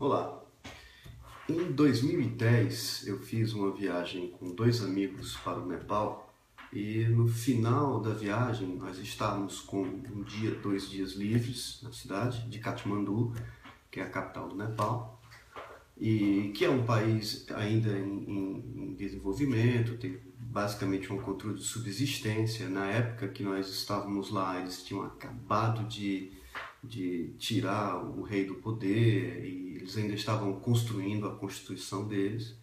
Olá. Em 2010 eu fiz uma viagem com dois amigos para o Nepal e no final da viagem nós estávamos com um dia, dois dias livres na cidade de Kathmandu, que é a capital do Nepal, e que é um país ainda em, em desenvolvimento, tem basicamente um controle de subsistência. Na época que nós estávamos lá, eles tinham acabado de, de tirar o rei do poder e eles ainda estavam construindo a constituição deles.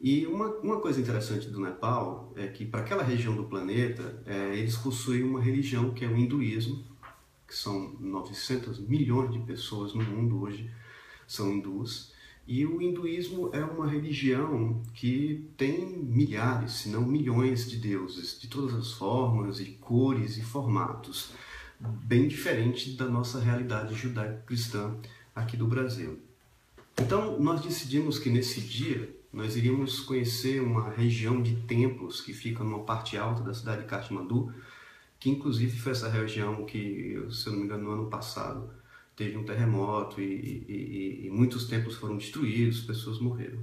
E uma, uma coisa interessante do Nepal é que, para aquela região do planeta, é, eles possuem uma religião que é o hinduísmo, que são 900 milhões de pessoas no mundo hoje são hindus. E o hinduísmo é uma religião que tem milhares, se não milhões de deuses, de todas as formas e cores e formatos, bem diferente da nossa realidade judaico-cristã aqui do Brasil. Então, nós decidimos que nesse dia nós iríamos conhecer uma região de templos que fica numa parte alta da cidade de Kathmandu, que inclusive foi essa região que, se eu não me engano, no ano passado teve um terremoto e, e, e, muitos templos foram destruídos, pessoas morreram.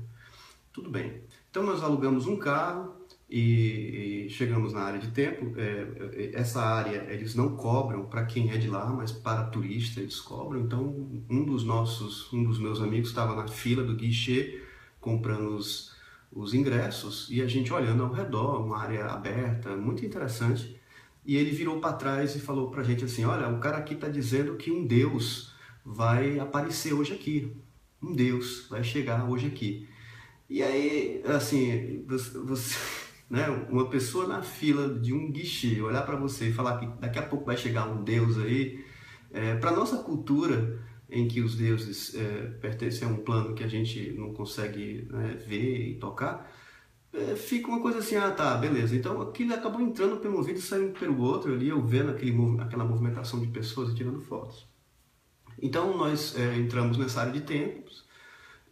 Tudo bem. Então nós alugamos um carro e, chegamos na área de templo. É, é, essa área eles não cobram para quem é de lá, mas para turista eles cobram. Então um dos nossos, um dos meus amigos estava na fila do guichê comprando os, os ingressos e a gente olhando ao redor, uma área aberta, muito interessante. E ele virou para trás e falou para a gente assim: Olha, o cara aqui está dizendo que um Deus vai aparecer hoje aqui. Um Deus vai chegar hoje aqui. E aí, assim, você, né, uma pessoa na fila de um guichê olhar para você e falar que daqui a pouco vai chegar um Deus aí, é, para nossa cultura, em que os deuses é, pertencem a um plano que a gente não consegue né, ver e tocar, é, fica uma coisa assim, ah tá, beleza. Então aquilo acabou entrando pelo ouvido e saindo pelo outro ali, eu vendo aquele, aquela movimentação de pessoas e tirando fotos. Então nós é, entramos nessa área de tempos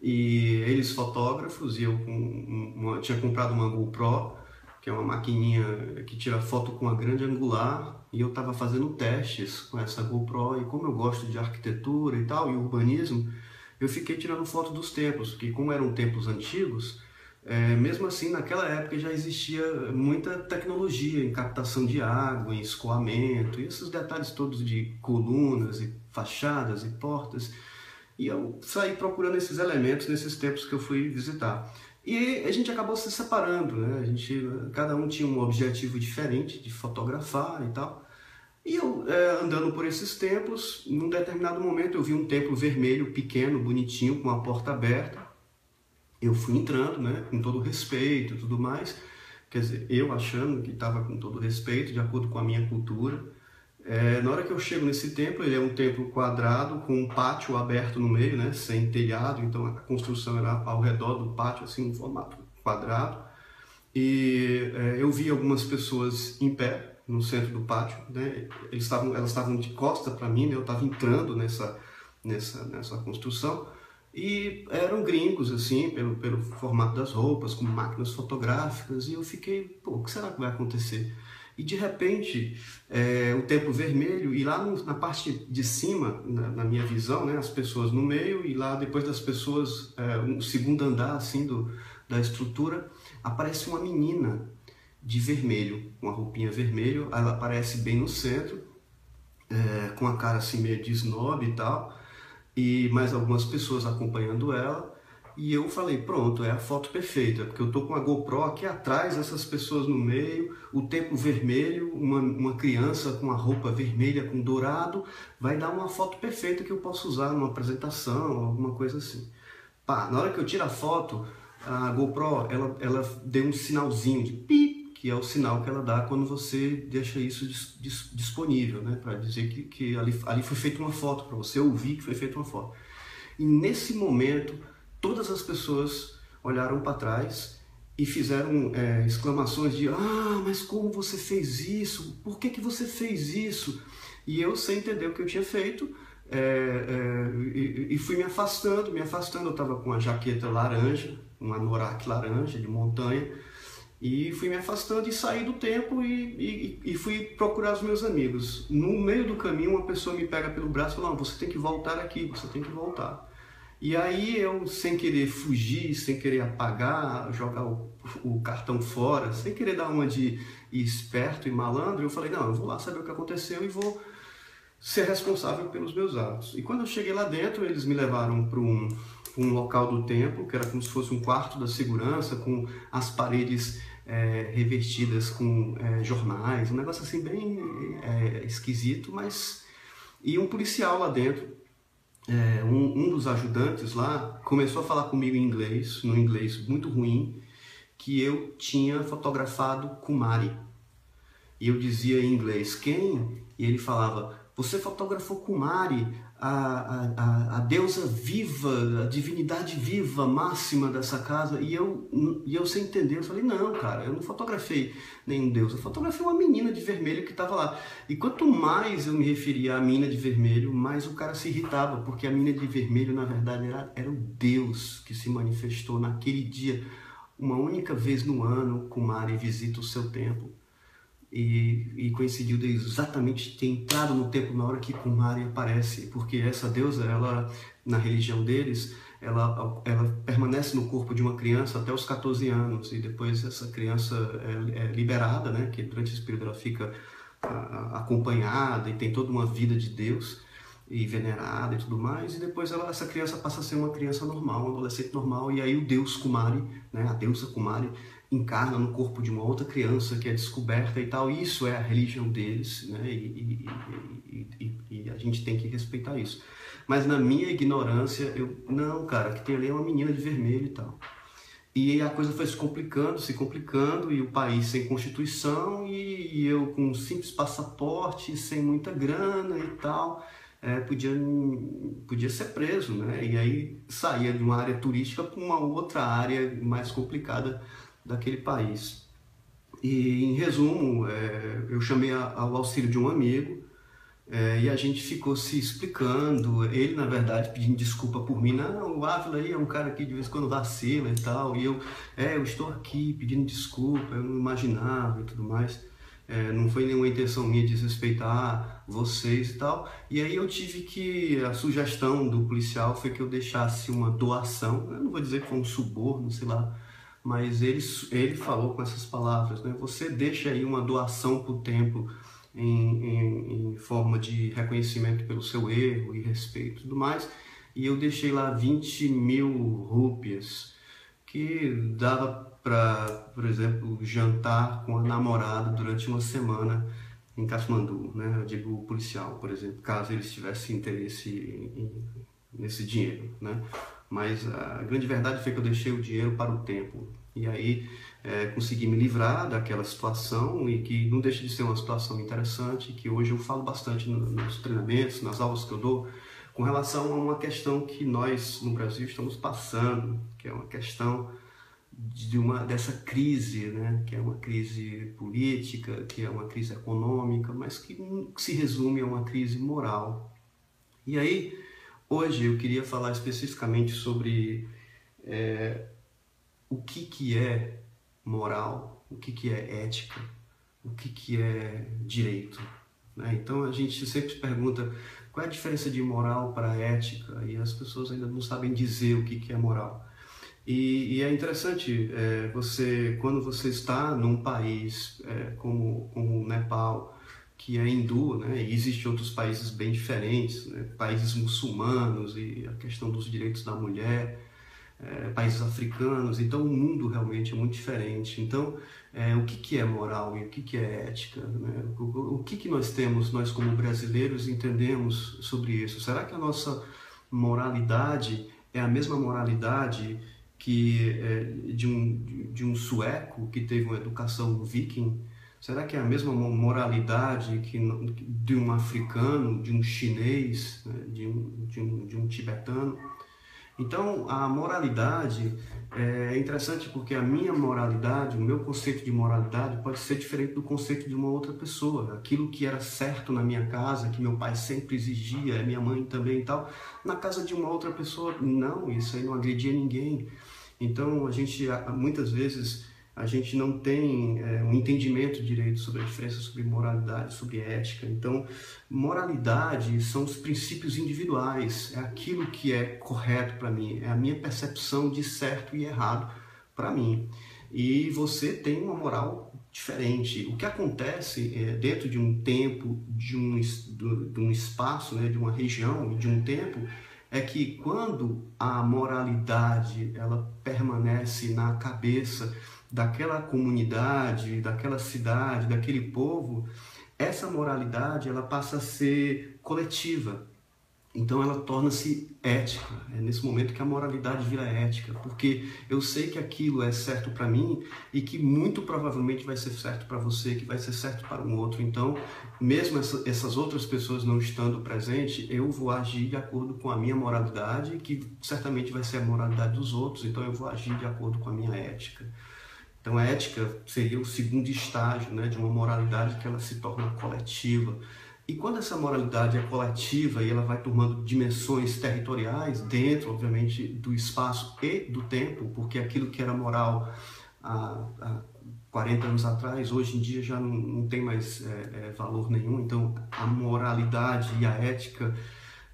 e eles fotógrafos e eu com uma, tinha comprado uma GoPro, que é uma maquininha que tira foto com uma grande angular e eu estava fazendo testes com essa GoPro e como eu gosto de arquitetura e tal e urbanismo, eu fiquei tirando foto dos templos, porque como eram templos antigos, é, mesmo assim, naquela época já existia muita tecnologia em captação de água, em escoamento, e esses detalhes todos de colunas e fachadas e portas. E eu saí procurando esses elementos nesses tempos que eu fui visitar. E a gente acabou se separando, né? A gente, cada um tinha um objetivo diferente de fotografar e tal. E eu, é, andando por esses templos, num determinado momento eu vi um templo vermelho, pequeno, bonitinho, com a porta aberta eu fui entrando, né, com todo respeito e tudo mais, quer dizer, eu achando que estava com todo respeito, de acordo com a minha cultura. É, na hora que eu chego nesse templo, ele é um templo quadrado, com um pátio aberto no meio, né, sem telhado, então a construção era ao redor do pátio, assim, um formato quadrado. E é, eu vi algumas pessoas em pé no centro do pátio, né, eles estavam, elas estavam de costa para mim, né, eu estava entrando nessa, nessa, nessa construção. E eram gringos, assim, pelo, pelo formato das roupas, com máquinas fotográficas, e eu fiquei, pô, o que será que vai acontecer? E de repente, é, o tempo vermelho, e lá no, na parte de cima, na, na, minha visão, né, as pessoas no meio, e lá depois das pessoas, é, um segundo andar, assim, do, da estrutura, aparece uma menina de vermelho, com a roupinha vermelha, ela aparece bem no centro, é, com a cara assim meio de snob e tal, e mais algumas pessoas acompanhando ela. E eu falei, pronto, é a foto perfeita, porque eu tô com a GoPro aqui atrás, essas pessoas no meio, o tempo vermelho, uma, uma criança com a roupa vermelha com dourado, vai dar uma foto perfeita que eu posso usar numa apresentação, alguma coisa assim. Pá, na hora que eu tiro a foto, a GoPro, ela, ela deu um sinalzinho de pi, que é o sinal que ela dá quando você deixa isso dis, dis, disponível, né? para dizer que, que ali, ali foi feita uma foto, para você ouvir que foi feita uma foto. E nesse momento, todas as pessoas olharam para trás e fizeram é, exclamações de ah, mas como você fez isso? Por que, que você fez isso? E eu, sem entender o que eu tinha feito, é, é, e, e, fui me afastando, me afastando. Eu estava com uma jaqueta laranja, uma anorak laranja de montanha, e fui me afastando e saí do tempo e, e, e, fui procurar os meus amigos. No meio do caminho, uma pessoa me pega pelo braço e fala: Não, você tem que voltar aqui, você tem que voltar. E aí eu, sem querer fugir, sem querer apagar, jogar o, o cartão fora, sem querer dar uma de esperto e malandro, eu falei, não, eu vou lá saber o que aconteceu e vou ser responsável pelos meus atos. E quando eu cheguei lá dentro, eles me levaram para um, um local do templo, que era como se fosse um quarto da segurança, com as paredes é, revestidas com é, jornais, um negócio assim bem é, esquisito, mas... E um policial lá dentro, é, um, um, dos ajudantes lá, começou a falar comigo em inglês, no inglês muito ruim, que eu tinha fotografado Kumari. E eu dizia em inglês, quem? E ele falava, você fotografou Kumari, a, a, a, deusa viva, a divindade viva máxima dessa casa. E eu, e eu sem entender, eu falei, não, cara, eu não fotografei nenhum deus, eu fotografei uma menina de vermelho que estava lá. E quanto mais eu me referia à menina de vermelho, mais o cara se irritava, porque a menina de vermelho, na verdade, era, era o deus que se manifestou naquele dia. Uma única vez no ano, Kumari visita o seu templo e, e, coincidiu de exatamente ter entrado no templo na hora que Kumari aparece, porque essa deusa, ela na religião deles, ela, ela permanece no corpo de uma criança até os 14 anos. E depois essa criança é, é liberada, né? Que durante esse período ela fica a, acompanhada e tem toda uma vida de Deus e venerada e tudo mais, e depois ela, essa criança passa a ser uma criança normal, um adolescente normal, e aí o deus Kumari, né, a deusa Kumari, encarna no corpo de uma outra criança que é descoberta e tal. Isso é a religião deles, né? E, e, e, e, a gente tem que respeitar isso. Mas na minha ignorância, eu não, cara, que tem ali é uma menina de vermelho e tal. E a coisa foi se complicando, se complicando, e o país sem constituição, e, eu com um simples passaporte, sem muita grana e tal, é, podia, podia ser preso, né? E aí saía de uma área turística para uma outra área mais complicada daquele país. E, em resumo, é, eu chamei ao auxílio de um amigo é, e a gente ficou se explicando. Ele, na verdade, pedindo desculpa por mim. Não, o Ávila aí é um cara que de vez em quando vacila e tal. E eu, é, eu estou aqui pedindo desculpa, eu não imaginava e tudo mais. É, não foi nenhuma intenção minha desrespeitar vocês e tal. E aí eu tive que. A sugestão do policial foi que eu deixasse uma doação. Eu não vou dizer que foi um suborno, sei lá mas ele, ele falou com essas palavras, né? Você deixa aí uma doação para o templo em, em, em, forma de reconhecimento pelo seu erro e respeito e tudo mais, e eu deixei lá 20 mil rúpias, que dava para, por exemplo, jantar com a namorada durante uma semana em Kathmandu, né? Eu digo policial, por exemplo, caso eles tivessem interesse em, nesse dinheiro, né? Mas a grande verdade foi que eu deixei o dinheiro para o tempo. E aí é, consegui me livrar daquela situação e que não deixa de ser uma situação interessante, que hoje eu falo bastante nos treinamentos, nas aulas que eu dou, com relação a uma questão que nós no Brasil estamos passando, que é uma questão de uma dessa crise, né, que é uma crise política, que é uma crise econômica, mas que se resume a uma crise moral. E aí Hoje eu queria falar especificamente sobre é, o que, que é moral, o que, que é ética, o que, que é direito. Né? Então a gente sempre pergunta qual é a diferença de moral para ética e as pessoas ainda não sabem dizer o que, que é moral. E, e é interessante é, você quando você está num país é, como, como o Nepal que é hindu, né? E existem outros países bem diferentes, né? países muçulmanos e a questão dos direitos da mulher, é, países africanos. Então, o mundo realmente é muito diferente. Então, é, o que, que é moral e o que, que é ética? Né? O, o que, que nós temos, nós como brasileiros, entendemos sobre isso? Será que a nossa moralidade é a mesma moralidade que é, de, um, de um sueco que teve uma educação viking? Será que é a mesma moralidade que de um africano, de um chinês, né, de, um, de, um, de um tibetano? Então, a moralidade é interessante porque a minha moralidade, o meu conceito de moralidade pode ser diferente do conceito de uma outra pessoa. Aquilo que era certo na minha casa, que meu pai sempre exigia, minha mãe também e tal, na casa de uma outra pessoa, não, isso aí não agredia ninguém. Então, a gente muitas vezes a gente não tem é, um entendimento direito sobre a diferença sobre moralidade, sobre ética. Então, moralidade são os princípios individuais, é aquilo que é correto para mim, é a minha percepção de certo e errado para mim. E você tem uma moral diferente. O que acontece é, dentro de um tempo, de um, de um espaço, né, de uma região, de um tempo, é que quando a moralidade ela permanece na cabeça daquela comunidade, daquela cidade, daquele povo, essa moralidade ela passa a ser coletiva. Então ela torna-se ética. É nesse momento que a moralidade vira ética, porque eu sei que aquilo é certo para mim e que muito provavelmente vai ser certo para você, que vai ser certo para um outro. Então, mesmo essa, essas outras pessoas não estando presentes, eu vou agir de acordo com a minha moralidade, que certamente vai ser a moralidade dos outros. Então eu vou agir de acordo com a minha ética. Então a ética seria o segundo estágio, né, de uma moralidade que ela se torna coletiva. E quando essa moralidade é coletiva e ela vai tomando dimensões territoriais dentro, obviamente, do espaço e do tempo, porque aquilo que era moral há, há 40 anos atrás, hoje em dia já não, não tem mais é, é, valor nenhum. Então, a moralidade e a ética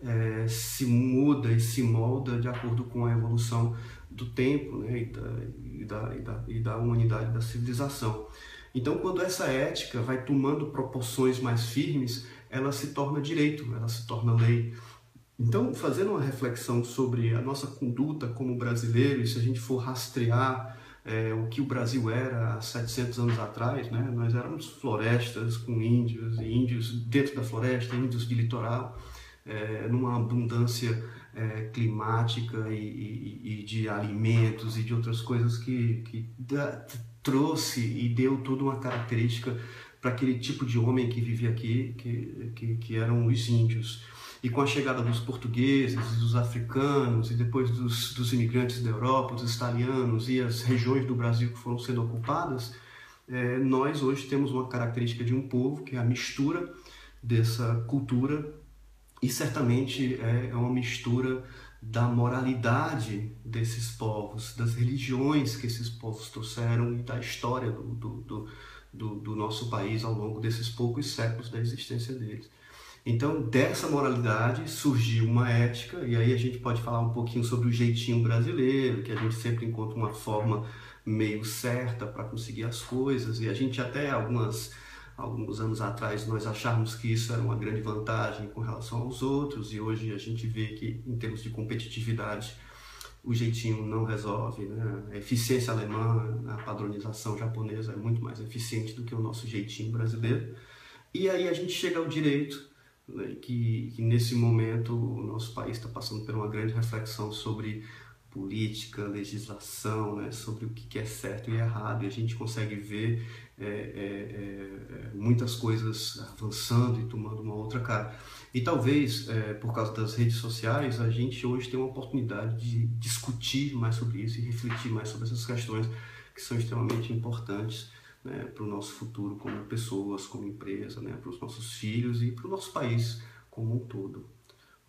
é, se muda e se molda de acordo com a evolução do tempo né, e, da, e, da, e, da, e da humanidade, da civilização. Então, quando essa ética vai tomando proporções mais firmes, ela se torna direito, ela se torna lei. Então, fazendo uma reflexão sobre a nossa conduta como brasileiro, e se a gente for rastrear é, o que o Brasil era há 700 anos atrás, né? nós éramos florestas com índios, e índios dentro da floresta, índios de litoral, é, numa abundância é, climática e, e, e, de alimentos e de outras coisas que, que da, trouxe e deu toda uma característica para aquele tipo de homem que vivia aqui, que, que, que, eram os índios. E com a chegada dos portugueses, dos africanos e depois dos, dos imigrantes da Europa, dos italianos e as regiões do Brasil que foram sendo ocupadas, é, nós hoje temos uma característica de um povo que é a mistura dessa cultura e certamente é, é uma mistura da moralidade desses povos, das religiões que esses povos trouxeram e da história do, do, do do, do nosso país ao longo desses poucos séculos da existência deles. Então, dessa moralidade surgiu uma ética, e aí a gente pode falar um pouquinho sobre o jeitinho brasileiro, que a gente sempre encontra uma forma meio certa para conseguir as coisas, e a gente até algumas alguns anos atrás nós achávamos que isso era uma grande vantagem com relação aos outros, e hoje a gente vê que em termos de competitividade o jeitinho não resolve. Né? A eficiência alemã, a padronização japonesa é muito mais eficiente do que o nosso jeitinho brasileiro. E aí a gente chega ao direito, né? que, que nesse momento o nosso país está passando por uma grande reflexão sobre política, legislação, né, sobre o que é certo e errado, e a gente consegue ver é, é, é, é, muitas coisas avançando e tomando uma outra cara. E talvez, é, por causa das redes sociais, a gente hoje tem uma oportunidade de discutir mais sobre isso e refletir mais sobre essas questões que são extremamente importantes né, para o nosso futuro como pessoas, como empresa, né, para os nossos filhos e para o nosso país como um todo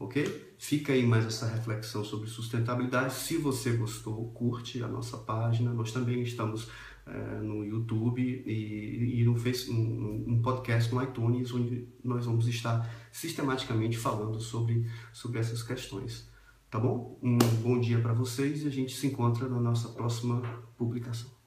ok? Fica aí mais essa reflexão sobre sustentabilidade. Se você gostou, curte a nossa página. Nós também estamos é, no YouTube e, e no Facebook, um, um, podcast no iTunes, onde nós vamos estar sistematicamente falando sobre, sobre essas questões. Tá bom? Um bom dia para vocês e a gente se encontra na nossa próxima publicação.